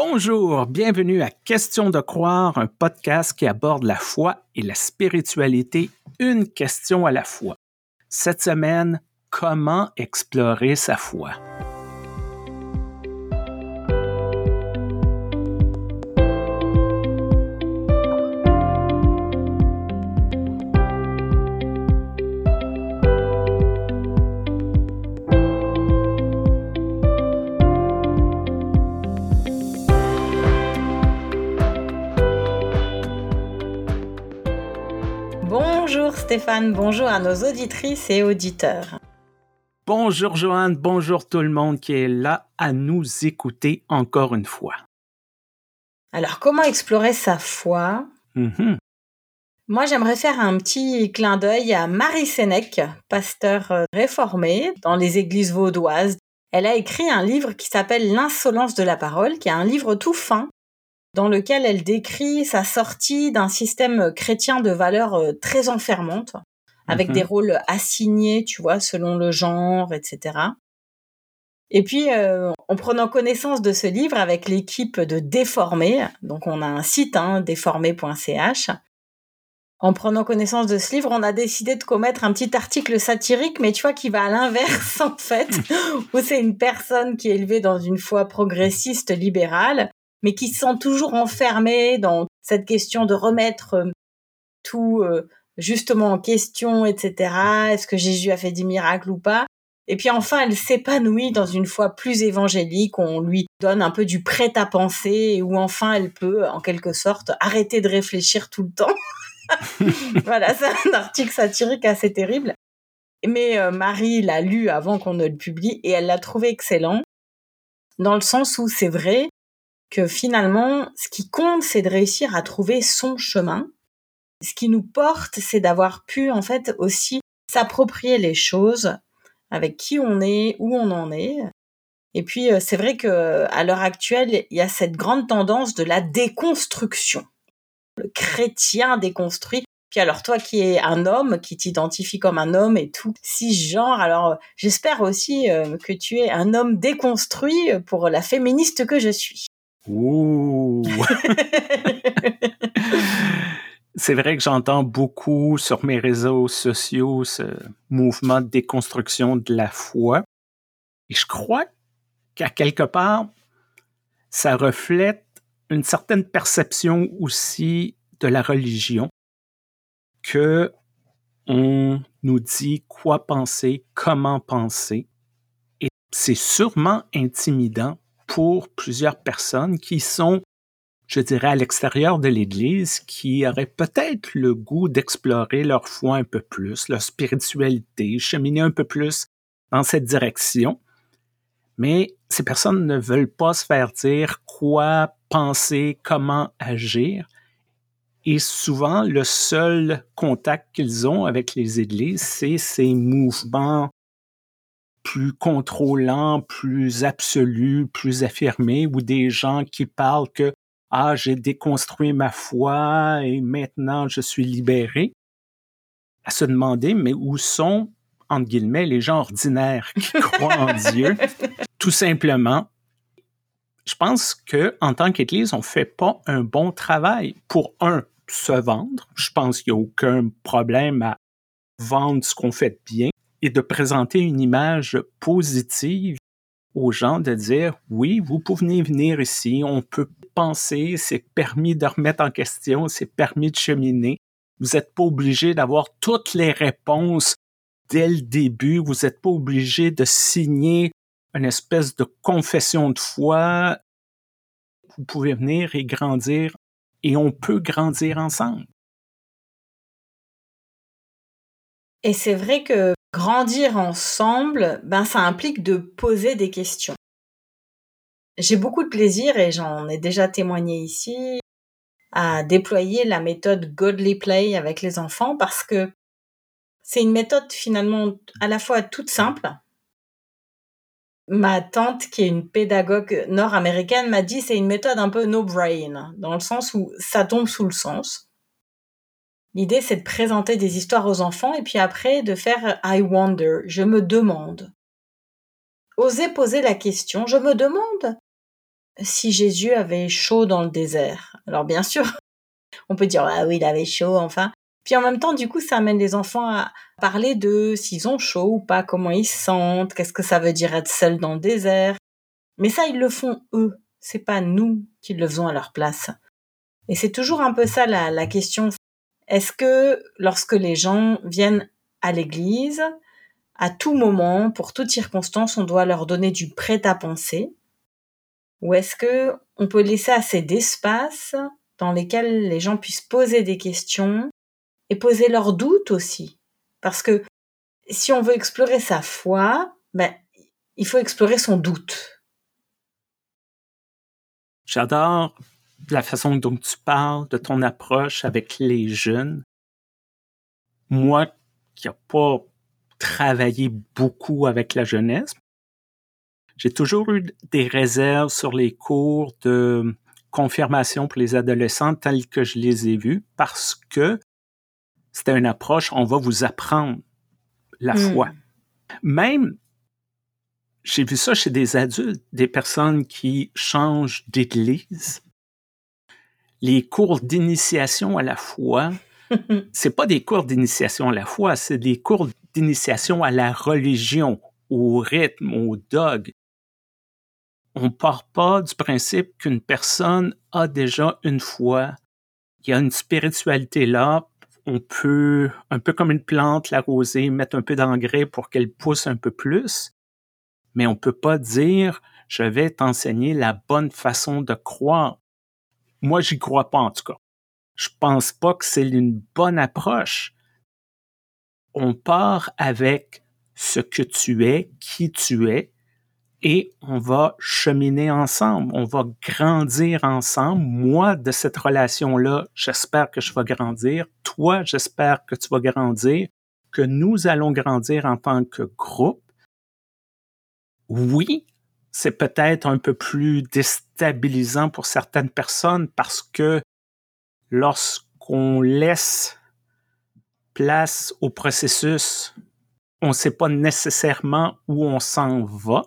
Bonjour, bienvenue à Question de croire, un podcast qui aborde la foi et la spiritualité une question à la fois. Cette semaine, comment explorer sa foi? Stéphane, bonjour à nos auditrices et auditeurs. Bonjour Joanne, bonjour tout le monde qui est là à nous écouter encore une fois. Alors comment explorer sa foi? Mm-hmm. Moi j'aimerais faire un petit clin d'œil à Marie Sénèque, pasteur euh, réformée dans les églises vaudoises. Elle a écrit un livre qui s'appelle L'insolence de la parole, qui est un livre tout fin dans lequel elle décrit sa sortie d'un système chrétien de valeurs euh, très enfermantes, avec des mhm. rôles assignés, tu vois, selon le genre, etc. Et puis, euh, en prenant connaissance de ce livre avec l'équipe de Déformé, donc on a un site, hein, déformé.ch, en prenant connaissance de ce livre, on a décidé de commettre un petit article satirique, mais tu vois, qui va à l'inverse, en fait, où c'est une personne qui est élevée dans une foi progressiste libérale mais qui se sent toujours enfermée dans cette question de remettre euh, tout euh, justement en question, etc. Est-ce que Jésus a fait des miracles ou pas? Et puis enfin, elle s'épanouit dans une foi plus évangélique, on lui donne un peu du prêt à penser, où enfin elle peut, en quelque sorte, arrêter de réfléchir tout le temps. voilà, c'est un article satirique assez terrible. Mais euh, Marie l'a lu avant qu'on ne le publie et elle l'a trouvé excellent, dans le sens où c'est vrai, que finalement, ce qui compte, c'est de réussir à trouver son chemin. Ce qui nous porte, c'est d'avoir pu en fait aussi s'approprier les choses avec qui on est, où on en est. Et puis euh, c'est vrai que à l'heure actuelle, il y a cette grande tendance de la déconstruction. Le chrétien déconstruit. Puis alors toi qui es un homme, qui t'identifie comme un homme et tout, genre, alors j'espère aussi euh, que tu es un homme déconstruit pour la féministe que je suis. Ouh! C'est vrai que j'entends beaucoup sur mes réseaux sociaux ce mouvement de déconstruction de la foi. Et je crois qu'à quelque part, ça reflète une certaine perception aussi de la religion que on nous dit quoi penser, comment penser. Et c'est sûrement intimidant pour plusieurs personnes qui sont, je dirais, à l'extérieur de l'Église, qui auraient peut-être le goût d'explorer leur foi un peu plus, leur spiritualité, cheminer un peu plus dans cette direction. Mais ces personnes ne veulent pas se faire dire quoi penser, comment agir. Et souvent, le seul contact qu'ils ont avec les églises, c'est ces mouvements plus contrôlant, plus absolu, plus affirmé, ou des gens qui parlent que ah, j'ai déconstruit ma foi et maintenant je suis libéré, à se demander, mais où sont, entre guillemets, les gens ordinaires qui croient en Dieu? Tout simplement, je pense que en tant qu'Église, on fait pas un bon travail pour un se vendre. Je pense qu'il n'y a aucun problème à vendre ce qu'on fait bien et de présenter une image positive aux gens, de dire oui, vous pouvez venir ici, on peut penser, c'est permis de remettre en question, c'est permis de cheminer. Vous n'êtes pas obligé d'avoir toutes les réponses dès le début, vous n'êtes pas obligé de signer une espèce de confession de foi. Vous pouvez venir et grandir et on peut grandir ensemble. Et c'est vrai que grandir ensemble, ben ça implique de poser des questions. J'ai beaucoup de plaisir et j'en ai déjà témoigné ici à déployer la méthode Godly Play avec les enfants parce que c'est une méthode finalement à la fois toute simple. Ma tante, qui est une pédagogue nord-américaine, m'a dit c'est une méthode un peu no brain, dans le sens où ça tombe sous le sens. L'idée, c'est de présenter des histoires aux enfants et puis après de faire I wonder, je me demande. Oser poser la question, je me demande, si Jésus avait chaud dans le désert. Alors bien sûr, on peut dire ah oui, il avait chaud enfin. Puis en même temps, du coup, ça amène les enfants à parler de s'ils ont chaud ou pas, comment ils se sentent, qu'est-ce que ça veut dire être seul dans le désert. Mais ça, ils le font eux. C'est pas nous qui le faisons à leur place. Et c'est toujours un peu ça la, la question. Est-ce que lorsque les gens viennent à l'église, à tout moment, pour toute circonstance, on doit leur donner du prêt à penser? Ou est-ce que on peut laisser assez d'espace dans lesquels les gens puissent poser des questions et poser leurs doutes aussi? Parce que si on veut explorer sa foi, ben, il faut explorer son doute. J'adore la façon dont tu parles de ton approche avec les jeunes. Moi, qui n'ai pas travaillé beaucoup avec la jeunesse, j'ai toujours eu des réserves sur les cours de confirmation pour les adolescents tels que je les ai vus parce que c'était une approche, on va vous apprendre la hmm. foi. Même, j'ai vu ça chez des adultes, des personnes qui changent d'église. Les cours d'initiation à la foi, c'est pas des cours d'initiation à la foi, c'est des cours d'initiation à la religion, au rythme, au dogme. On part pas du principe qu'une personne a déjà une foi. Il y a une spiritualité là. On peut, un peu comme une plante, l'arroser, mettre un peu d'engrais pour qu'elle pousse un peu plus. Mais on peut pas dire, je vais t'enseigner la bonne façon de croire. Moi, j'y crois pas en tout cas je pense pas que c'est une bonne approche. On part avec ce que tu es, qui tu es, et on va cheminer ensemble, on va grandir ensemble. Moi, de cette relation-là, j'espère que je vais grandir. Toi, j'espère que tu vas grandir, que nous allons grandir en tant que groupe. Oui, c'est peut-être un peu plus déstabilisant pour certaines personnes parce que lorsqu'on laisse place au processus, on ne sait pas nécessairement où on s'en va,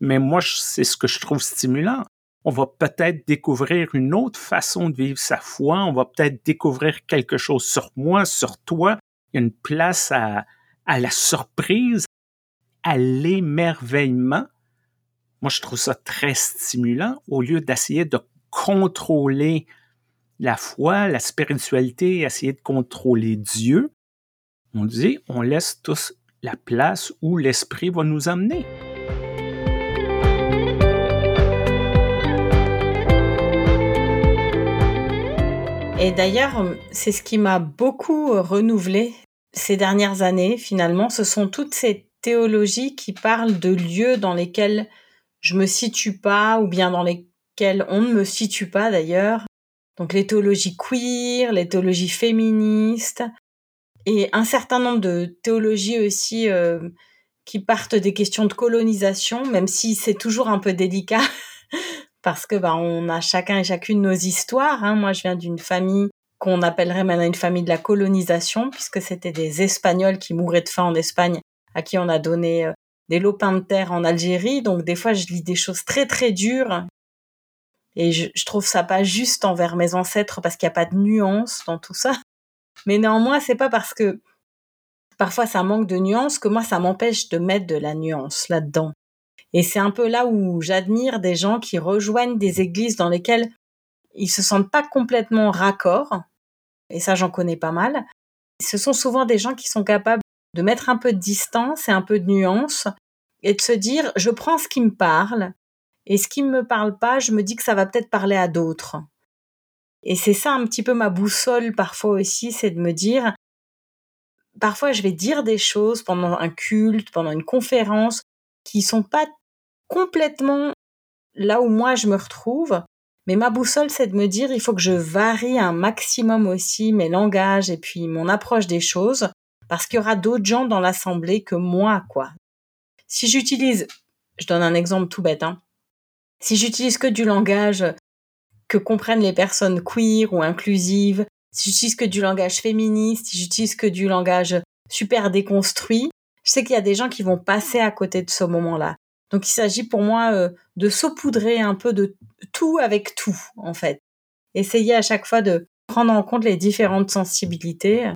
mais moi, c'est ce que je trouve stimulant. On va peut-être découvrir une autre façon de vivre sa foi, on va peut-être découvrir quelque chose sur moi, sur toi. Une place à la surprise, à l'émerveillement. Moi, je trouve ça très stimulant au lieu d'essayer de contrôler la foi, la spiritualité, essayer de contrôler Dieu, on dit, on laisse tous la place où l'Esprit va nous amener. Et d'ailleurs, c'est ce qui m'a beaucoup renouvelé ces dernières années, finalement. Ce sont toutes ces théologies qui parlent de lieux dans lesquels je me situe pas, ou bien dans lesquels on ne me situe pas d'ailleurs, donc les théologies queer, les théologies féministes, et un certain nombre de théologies aussi euh, qui partent des questions de colonisation, même si c'est toujours un peu délicat, parce que bah, on a chacun et chacune nos histoires. Hein. Moi, je viens d'une famille qu'on appellerait maintenant une famille de la colonisation, puisque c'était des Espagnols qui mouraient de faim en Espagne, à qui on a donné euh, des lopins de terre en Algérie. Donc des fois, je lis des choses très très dures et je, trouve ça pas juste envers mes ancêtres parce qu'il n'y a pas de nuance dans tout ça. Mais néanmoins, c'est pas parce que parfois ça manque de nuance que moi ça m'empêche de mettre de la nuance là-dedans. Et c'est un peu là où j'admire des gens qui rejoignent des églises dans lesquelles ils se sentent pas complètement raccord. Et ça, j'en connais pas mal. Ce sont souvent des gens qui sont capables de mettre un peu de distance et un peu de nuance et de se dire, je prends ce qui me parle et ce qui ne me parle pas, je me dis que ça va peut-être parler à d'autres. Et c'est ça un petit peu ma boussole parfois aussi, c'est de me dire, parfois je vais dire des choses pendant un culte, pendant une conférence, qui sont pas complètement là où moi je me retrouve. Mais ma boussole, c'est de me dire, il faut que je varie un maximum aussi mes langages et puis mon approche des choses, parce qu'il y aura d'autres gens dans l'assemblée que moi, quoi. Si j'utilise, je donne un exemple tout bête, hein, si j'utilise que du langage que comprennent les personnes queer ou inclusives, si j'utilise que du langage féministe, si j'utilise que du langage super déconstruit, je sais qu'il y a des gens qui vont passer à côté de ce moment-là. Donc il s'agit pour moi euh, de saupoudrer un peu de tout avec tout, en fait. Essayer à chaque fois de prendre en compte les différentes sensibilités.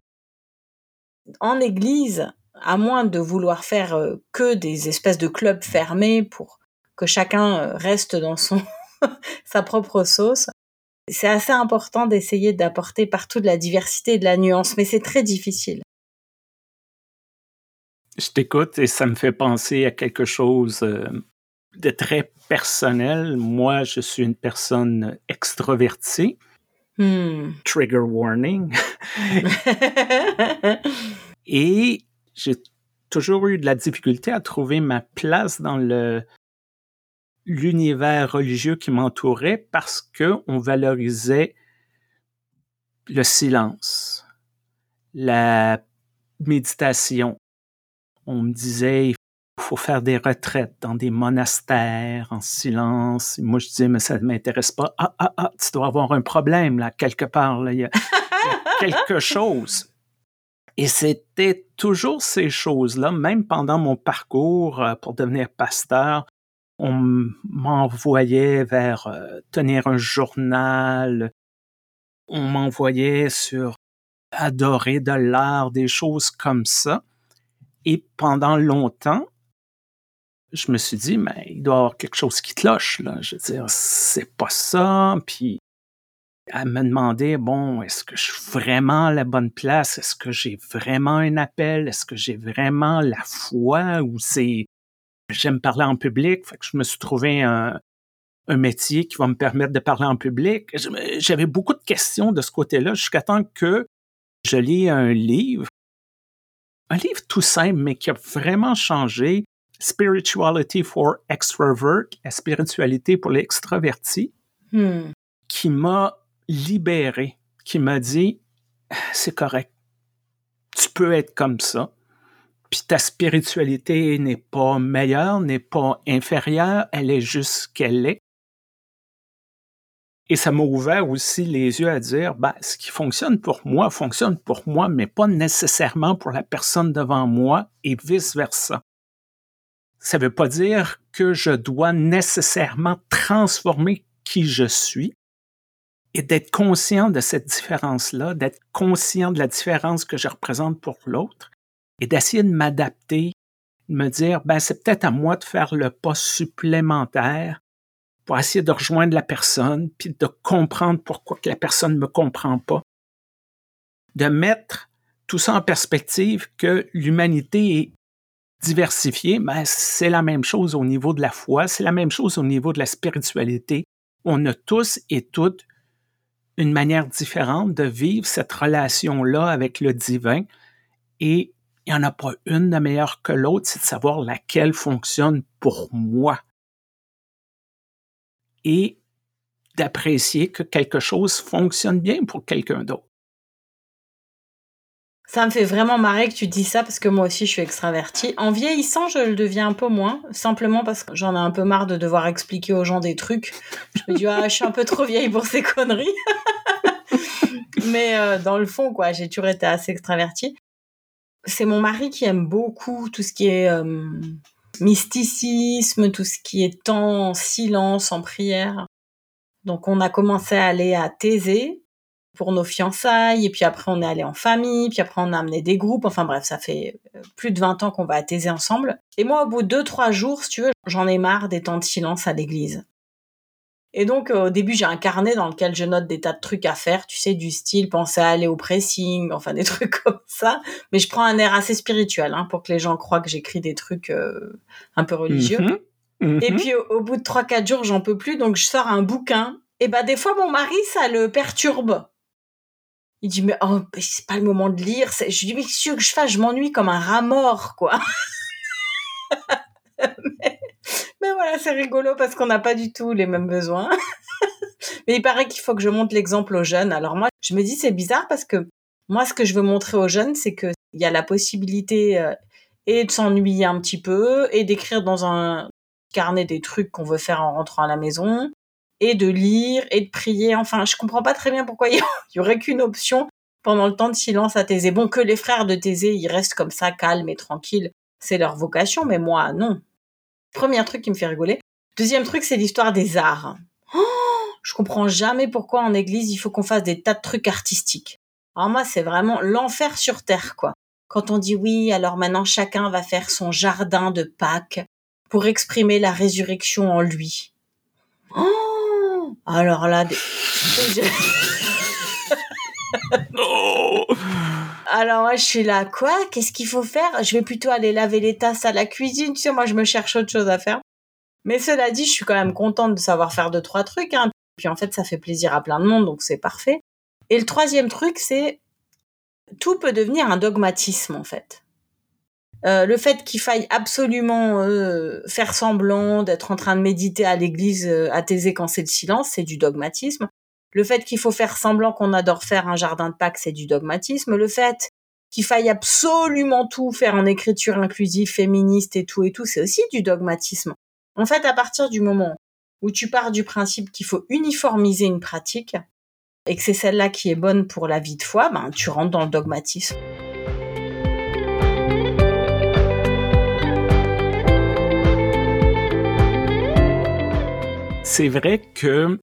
En église, à moins de vouloir faire euh, que des espèces de clubs fermés pour que chacun euh, reste dans son sa propre sauce, c'est assez important d'essayer d'apporter partout de la diversité et de la nuance, mais c'est très difficile. Je t'écoute et ça me fait penser à quelque chose euh, de très personnel. Moi, je suis une personne extrovertie. Hmm. Trigger warning. et j'ai toujours eu de la difficulté à trouver ma place dans le l'univers religieux qui m'entourait parce que on valorisait le silence, la méditation. On me disait il faut faire des retraites dans des monastères en silence. Moi je disais mais ça ne m'intéresse pas. Ah ah ah, tu dois avoir un problème là quelque part il y a quelque chose. Et c'était toujours ces choses-là, même pendant mon parcours euh, pour devenir pasteur, on m'envoyait vers euh, tenir un journal, on m'envoyait sur adorer de l'art, des choses comme ça. Et pendant longtemps, je me suis dit, mais il doit y avoir quelque chose qui cloche, là. Je veux dire, c'est pas ça. Puis à me demander, bon, est-ce que je suis vraiment à la bonne place? Est-ce que j'ai vraiment un appel? Est-ce que j'ai vraiment la foi? Ou c'est, j'aime parler en public, fait que je me suis trouvé un, un métier qui va me permettre de parler en public. J'avais beaucoup de questions de ce côté-là jusqu'à temps que je lis un livre, un livre tout simple, mais qui a vraiment changé, Spirituality for Extrovert, la spiritualité pour l'extraverti, hmm. qui m'a libéré, qui m'a dit, c'est correct, tu peux être comme ça, puis ta spiritualité n'est pas meilleure, n'est pas inférieure, elle est juste ce qu'elle est. Et ça m'a ouvert aussi les yeux à dire, ben, ce qui fonctionne pour moi fonctionne pour moi, mais pas nécessairement pour la personne devant moi et vice-versa. Ça ne veut pas dire que je dois nécessairement transformer qui je suis, et d'être conscient de cette différence-là, d'être conscient de la différence que je représente pour l'autre et d'essayer de m'adapter, de me dire, ben, c'est peut-être à moi de faire le pas supplémentaire pour essayer de rejoindre la personne, puis de comprendre pourquoi la personne ne me comprend pas. De mettre tout ça en perspective que l'humanité est diversifiée, ben, c'est la même chose au niveau de la foi, c'est la même chose au niveau de la spiritualité. On a tous et toutes une manière différente de vivre cette relation-là avec le divin et il n'y en a pas une de meilleure que l'autre, c'est de savoir laquelle fonctionne pour moi. Et d'apprécier que quelque chose fonctionne bien pour quelqu'un d'autre. Ça me fait vraiment marrer que tu dis ça parce que moi aussi je suis extravertie. En vieillissant, je le deviens un peu moins, simplement parce que j'en ai un peu marre de devoir expliquer aux gens des trucs. Je me dis ah, je suis un peu trop vieille pour ces conneries. Mais euh, dans le fond quoi, j'ai toujours été assez extravertie. C'est mon mari qui aime beaucoup tout ce qui est euh, mysticisme, tout ce qui est temps en silence, en prière. Donc on a commencé à aller à Thésée, pour nos fiançailles, et puis après on est allé en famille, puis après on a amené des groupes, enfin bref, ça fait euh, plus de 20 ans qu'on va à Thésée ensemble. Et moi, au bout de deux, trois jours, si tu veux, j'en ai marre des temps de silence à l'église. Et donc, euh, au début, j'ai un carnet dans lequel je note des tas de trucs à faire, tu sais, du style penser à aller au pressing, enfin des trucs comme ça. Mais je prends un air assez spirituel, hein, pour que les gens croient que j'écris des trucs euh, un peu religieux. Mm-hmm. Et mm-hmm. puis, au, bout de trois, quatre jours, j'en peux plus, donc je sors un bouquin. Et bah, des fois, mon mari, ça le perturbe. Il dit, mais oh, c'est pas le moment de lire. Je lui dis, mais qu'est-ce que je fasse Je m'ennuie comme un rat mort, quoi. mais, voilà, c'est rigolo parce qu'on n'a pas du tout les mêmes besoins. mais il paraît qu'il faut que je montre l'exemple aux jeunes. Alors moi, je me dis, c'est bizarre parce que moi, ce que je veux montrer aux jeunes, c'est qu'il y a la possibilité euh, et de s'ennuyer un petit peu et d'écrire dans un carnet des trucs qu'on veut faire en rentrant à la maison et de lire et de prier. Enfin, je comprends pas très bien pourquoi il y aurait qu'une option pendant le temps de silence à Thésée. Bon, que les frères de Thésée, ils restent comme ça, calmes et tranquilles, c'est leur vocation, mais moi, non. Premier truc qui me fait rigoler. Deuxième truc, c'est l'histoire des arts. Oh, je comprends jamais pourquoi en église il faut qu'on fasse des tas de trucs artistiques. Alors moi, c'est vraiment l'enfer sur terre, quoi. Quand on dit oui, alors maintenant chacun va faire son jardin de Pâques pour exprimer la résurrection en lui. Oh alors là, des... Alors moi je suis là, quoi? Qu'est-ce qu'il faut faire? Je vais plutôt aller laver les tasses à la cuisine. Tu sais, moi je me cherche autre chose à faire. Mais cela dit, je suis quand même contente de savoir faire deux trois trucs. Hein. Puis en fait, ça fait plaisir à plein de monde, donc c'est parfait. Et le troisième truc, c'est tout peut devenir un dogmatisme en fait. Euh, le fait qu'il faille absolument euh, faire semblant d'être en train de méditer à l'église euh, athésé quand c'est le silence, c'est du dogmatisme. Le fait qu'il faut faire semblant qu'on adore faire un jardin de Pâques, c'est du dogmatisme. Le fait qu'il faille absolument tout faire en écriture inclusive, féministe et tout et tout, c'est aussi du dogmatisme. En fait, à partir du moment où tu pars du principe qu'il faut uniformiser une pratique et que c'est celle-là qui est bonne pour la vie de foi, ben, tu rentres dans le dogmatisme. C'est vrai que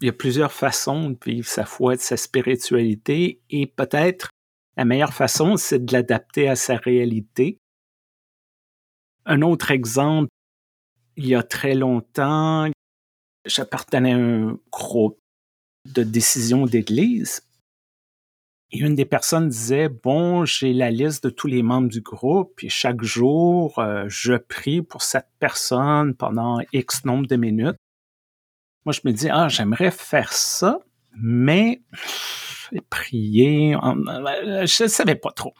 il y a plusieurs façons de vivre sa foi, et sa spiritualité, et peut-être la meilleure façon, c'est de l'adapter à sa réalité. Un autre exemple, il y a très longtemps, j'appartenais à un groupe de décision d'église. Et une des personnes disait, bon, j'ai la liste de tous les membres du groupe, et chaque jour, euh, je prie pour cette personne pendant X nombre de minutes. Moi, je me dis, ah, j'aimerais faire ça, mais prier, je ne savais pas trop.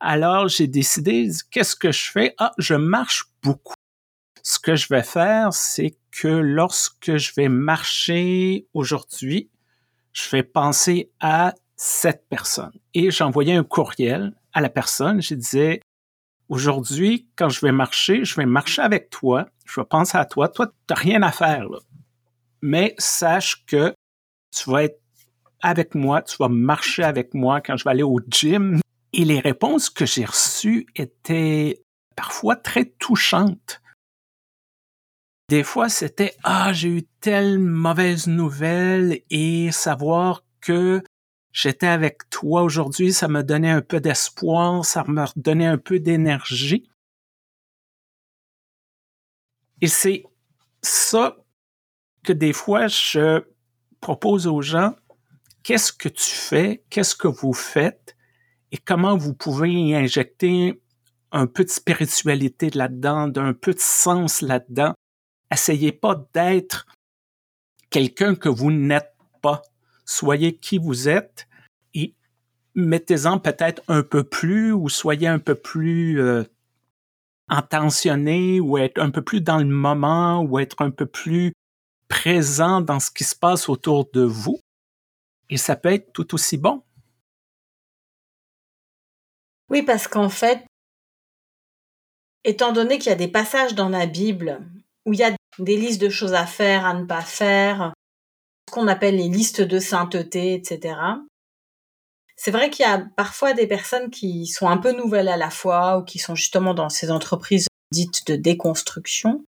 Alors, j'ai décidé, qu'est-ce que je fais? Ah, je marche beaucoup. Ce que je vais faire, c'est que lorsque je vais marcher aujourd'hui, je vais penser à cette personne. Et j'envoyais un courriel à la personne. Je disais, aujourd'hui, quand je vais marcher, je vais marcher avec toi. Je vais penser à toi. Toi, tu n'as rien à faire. Là mais sache que tu vas être avec moi, tu vas marcher avec moi quand je vais aller au gym. Et les réponses que j'ai reçues étaient parfois très touchantes. Des fois, c'était Ah, j'ai eu telle mauvaise nouvelle et savoir que j'étais avec toi aujourd'hui, ça me donnait un peu d'espoir, ça me redonnait un peu d'énergie. Et c'est ça que des fois, je propose aux gens, qu'est-ce que tu fais, qu'est-ce que vous faites et comment vous pouvez y injecter un peu de spiritualité là-dedans, d'un peu de sens là-dedans. Essayez pas d'être quelqu'un que vous n'êtes pas. Soyez qui vous êtes et mettez-en peut-être un peu plus ou soyez un peu plus euh, intentionné ou être un peu plus dans le moment ou être un peu plus présent dans ce qui se passe autour de vous et ça peut être tout aussi bon. Oui, parce qu'en fait, étant donné qu'il y a des passages dans la Bible où il y a des listes de choses à faire, à ne pas faire, ce qu'on appelle les listes de sainteté, etc. C'est vrai qu'il y a parfois des personnes qui sont un peu nouvelles à la fois ou qui sont justement dans ces entreprises dites de déconstruction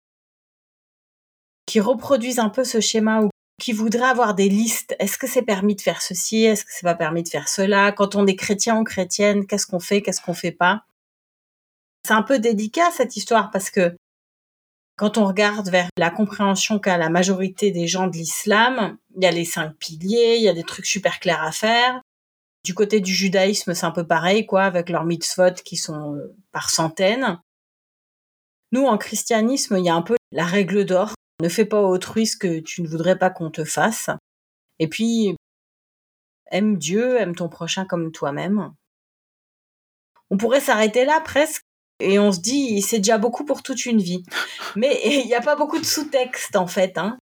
qui reproduisent un peu ce schéma ou qui voudraient avoir des listes. Est-ce que c'est permis de faire ceci? Est-ce que c'est pas permis de faire cela? Quand on est chrétien ou chrétienne, qu'est-ce qu'on fait? Qu'est-ce qu'on fait pas? C'est un peu délicat cette histoire parce que quand on regarde vers la compréhension qu'a la majorité des gens de l'islam, il y a les cinq piliers, il y a des trucs super clairs à faire. Du côté du judaïsme, c'est un peu pareil, quoi, avec leurs mitzvot qui sont euh, par centaines. Nous, en christianisme, il y a un peu la règle d'or ne fais pas autrui ce que tu ne voudrais pas qu'on te fasse. Et puis, aime Dieu, aime ton prochain comme toi-même. On pourrait s'arrêter là presque et on se dit, c'est déjà beaucoup pour toute une vie. Mais il n'y a pas beaucoup de sous-texte en fait. Hein.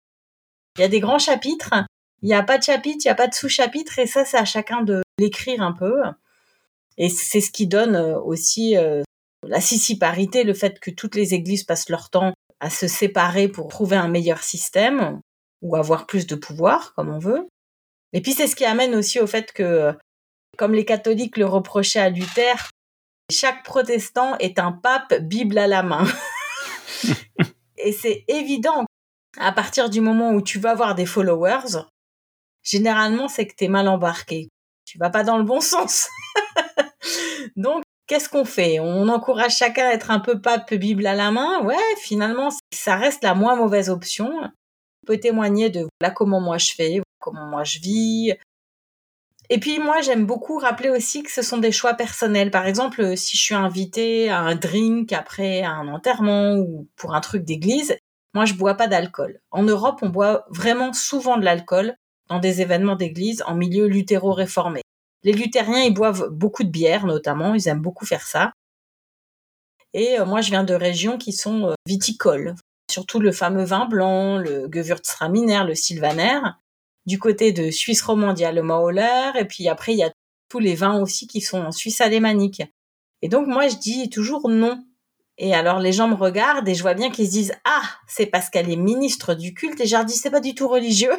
Il y a des grands chapitres, il n'y a pas de chapitre, il n'y a pas de sous-chapitre et ça, c'est à chacun de l'écrire un peu. Et c'est ce qui donne euh, aussi euh, la sissiparité, le fait que toutes les églises passent leur temps à se séparer pour trouver un meilleur système ou avoir plus de pouvoir, comme on veut. Et puis c'est ce qui amène aussi au fait que, comme les catholiques le reprochaient à Luther, chaque protestant est un pape Bible à la main. Et c'est évident, à partir du moment où tu vas avoir des followers, généralement, c'est que tu es mal embarqué. Tu vas pas dans le bon sens. Donc, qu'est-ce qu'on fait? On encourage chacun à être un peu pape Bible à la main? Ouais, finalement, ça reste la moins mauvaise option. On peut témoigner de là comment moi je fais, comment moi je vis. Et puis moi, j'aime beaucoup rappeler aussi que ce sont des choix personnels. Par exemple, si je suis invitée à un drink après un enterrement ou pour un truc d'église, moi, je bois pas d'alcool. En Europe, on boit vraiment souvent de l'alcool dans des événements d'église en milieu luthéro-réformé. Les luthériens, ils boivent beaucoup de bière, notamment. Ils aiment beaucoup faire ça. Et euh, moi, je viens de régions qui sont euh, viticoles. Surtout le fameux vin blanc, le Gewürztraminer, le Sylvaner. Du côté de Suisse romande, il y a le Mauler. Et puis après, il y a tous les vins aussi qui sont en Suisse alémanique. Et donc, moi, je dis toujours non. Et alors, les gens me regardent et je vois bien qu'ils se disent, ah, c'est parce qu'elle est ministre du culte. Et je leur dis, c'est pas du tout religieux.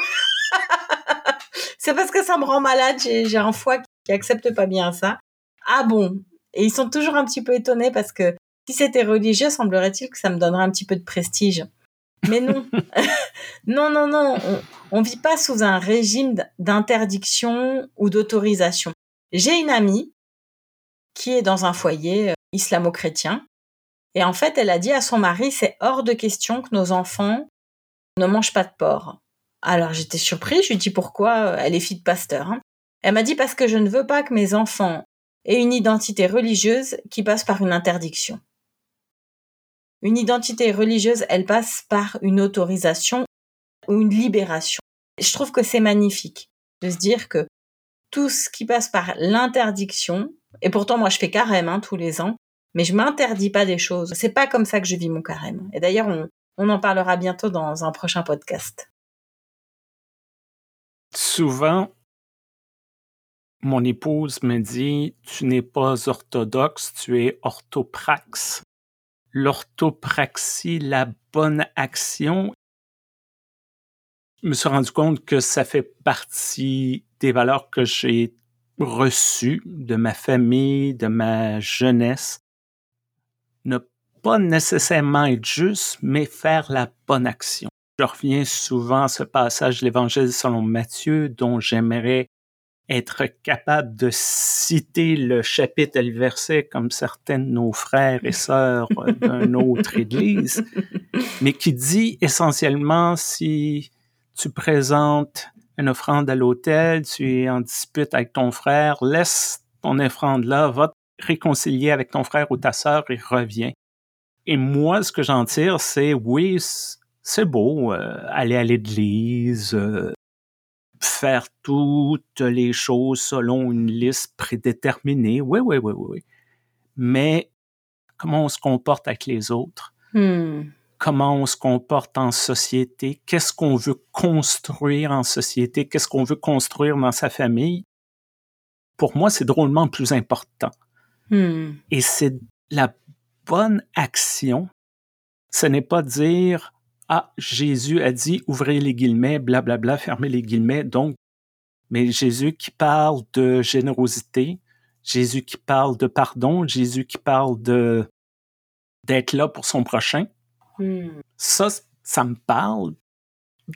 c'est parce que ça me rend malade. J'ai un foie qui accepte pas bien ça. Ah bon? Et ils sont toujours un petit peu étonnés parce que si c'était religieux, semblerait-il que ça me donnerait un petit peu de prestige. Mais non, non, non, non, on, ne vit pas sous un régime d'interdiction ou d'autorisation. J'ai une amie qui est dans un foyer euh, islamo-chrétien et en fait, elle a dit à son mari, c'est hors de question que nos enfants ne mangent pas de porc. Alors j'étais surprise, je lui dis pourquoi, elle est fille de pasteur. Hein. Elle m'a dit parce que je ne veux pas que mes enfants aient une identité religieuse qui passe par une interdiction. Une identité religieuse, elle passe par une autorisation ou une libération. Je trouve que c'est magnifique de se dire que tout ce qui passe par l'interdiction, et pourtant moi je fais carême hein, tous les ans, mais je m'interdis pas des choses. C'est pas comme ça que je vis mon carême. Et d'ailleurs, on, on en parlera bientôt dans un prochain podcast. Souvent, mon épouse me dit, tu n'es pas orthodoxe, tu es orthopraxe. L'orthopraxie, la bonne action, je me suis rendu compte que ça fait partie des valeurs que j'ai reçues de ma famille, de ma jeunesse. Ne pas nécessairement être juste, mais faire la bonne action. Je reviens souvent à ce passage de l'Évangile selon Matthieu dont j'aimerais être capable de citer le chapitre et le verset comme certains de nos frères et sœurs d'une autre église, mais qui dit essentiellement si tu présentes une offrande à l'autel, tu es en dispute avec ton frère, laisse ton offrande là, va te réconcilier avec ton frère ou ta sœur et reviens. Et moi, ce que j'en tire, c'est oui, c'est beau, euh, aller à l'église, euh, faire toutes les choses selon une liste prédéterminée. Oui, oui, oui, oui, oui. Mais comment on se comporte avec les autres? Hmm. Comment on se comporte en société? Qu'est-ce qu'on veut construire en société? Qu'est-ce qu'on veut construire dans sa famille? Pour moi, c'est drôlement plus important. Hmm. Et c'est la bonne action. Ce n'est pas dire ah, Jésus a dit ouvrez les guillemets, blablabla, bla, bla, fermez les guillemets. Donc, mais Jésus qui parle de générosité, Jésus qui parle de pardon, Jésus qui parle de d'être là pour son prochain. Hmm. Ça, ça me parle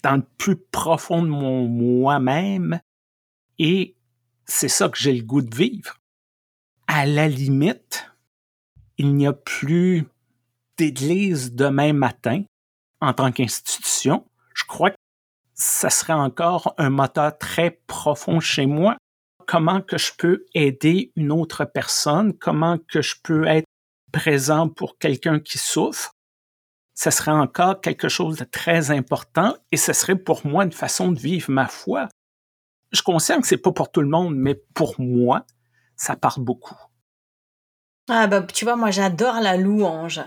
dans le plus profond de mon moi-même et c'est ça que j'ai le goût de vivre. À la limite, il n'y a plus d'église demain matin en tant qu'institution, je crois que ça serait encore un moteur très profond chez moi. Comment que je peux aider une autre personne? Comment que je peux être présent pour quelqu'un qui souffre? Ça serait encore quelque chose de très important et ce serait pour moi une façon de vivre ma foi. Je conscient que c'est pas pour tout le monde, mais pour moi, ça parle beaucoup. Ah bah tu vois, moi j'adore la louange.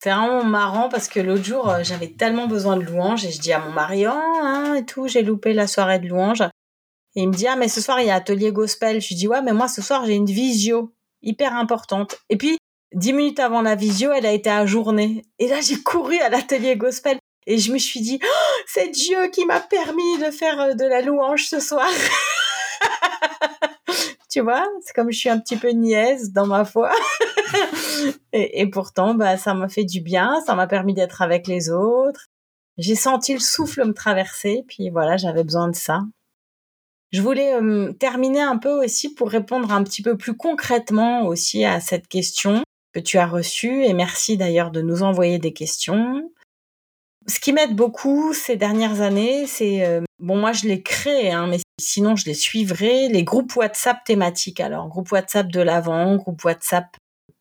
C'est vraiment marrant parce que l'autre jour, euh, j'avais tellement besoin de louanges et je dis à mon mari, oh, hein, et tout, j'ai loupé la soirée de louanges. Et il me dit, ah, mais ce soir, il y a atelier gospel. Je dis, ouais, mais moi, ce soir, j'ai une visio hyper importante. Et puis, dix minutes avant la visio, elle a été ajournée. Et là, j'ai couru à l'atelier gospel. Et je me suis dit, oh, c'est Dieu qui m'a permis de faire euh, de la louange ce soir. tu vois. C'est comme je suis un petit peu niaise dans ma foi. et, pourtant, bah, ça m'a fait du bien, ça m'a permis d'être avec les autres. J'ai senti le souffle me traverser, puis voilà, j'avais besoin de ça. Je voulais euh, terminer un peu aussi pour répondre un petit peu plus concrètement aussi à cette question que tu as reçue, et merci d'ailleurs de nous envoyer des questions. Ce qui m'aide beaucoup ces dernières années, c'est euh, bon moi je les crée, hein, mais sinon je les suivrai. Les groupes WhatsApp thématiques. Alors groupe WhatsApp de l'avant, groupe WhatsApp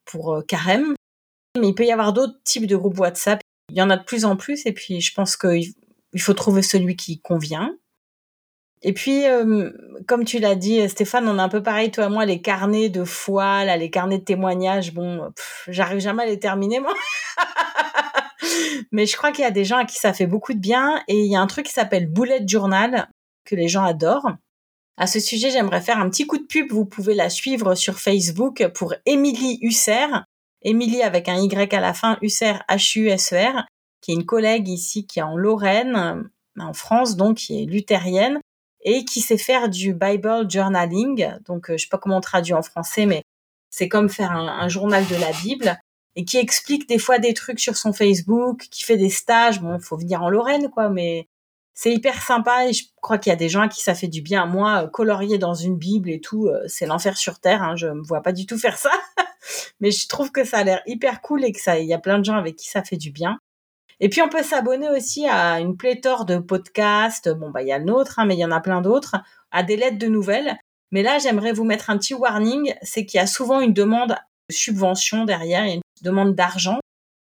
pour euh, carême. Mais il peut y avoir d'autres types de groupes WhatsApp. Il y en a de plus en plus et puis je pense qu'il faut trouver celui qui convient. Et puis, euh, comme tu l'as dit, Stéphane, on a un peu pareil, toi et moi, les carnets de foi, là, les carnets de témoignages. Bon, j'arrive jamais à les terminer, moi. Mais je crois qu'il y a des gens à qui ça fait beaucoup de bien. Et il y a un truc qui s'appelle Bullet Journal, que les gens adorent. À ce sujet, j'aimerais faire un petit coup de pub. Vous pouvez la suivre sur Facebook pour Émilie Husser. Émilie avec un Y à la fin, Husser, H-U-S-E-R, qui est une collègue ici qui est en Lorraine, en France, donc, qui est luthérienne et qui sait faire du Bible journaling. Donc, euh, je sais pas comment on traduit en français, mais c'est comme faire un, journal de la Bible et qui explique des fois des trucs sur son Facebook, qui fait des stages. Bon, faut venir en Lorraine, quoi, mais c'est hyper sympa et je crois qu'il y a des gens à qui ça fait du bien. Moi, euh, colorier dans une Bible et tout, euh, c'est l'enfer sur terre. Hein, je me vois pas du tout faire ça, mais je trouve que ça a l'air hyper cool et que ça, il y a plein de gens avec qui ça fait du bien. Et puis on peut s'abonner aussi à une pléthore de podcasts. Bon bah il y a le nôtre, hein, mais il y en a plein d'autres, à des lettres de nouvelles. Mais là, j'aimerais vous mettre un petit warning, c'est qu'il y a souvent une demande de subvention derrière, il y a une demande d'argent.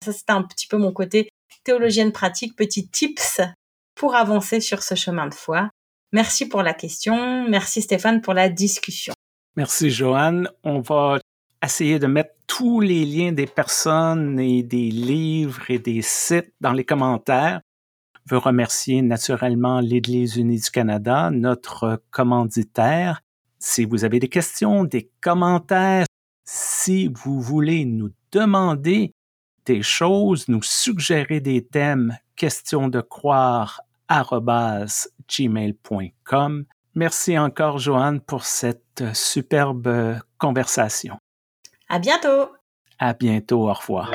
Ça, c'est un petit peu mon côté théologienne pratique, petit tips pour avancer sur ce chemin de foi. Merci pour la question. Merci Stéphane pour la discussion. Merci Joanne. On va essayer de mettre tous les liens des personnes et des livres et des sites dans les commentaires. Je veux remercier naturellement l'Église unie du Canada, notre commanditaire. Si vous avez des questions, des commentaires, si vous voulez nous demander des choses, nous suggérer des thèmes, questions de croire gmail.com. Merci encore, Joanne, pour cette superbe conversation. À bientôt. À bientôt. Au revoir.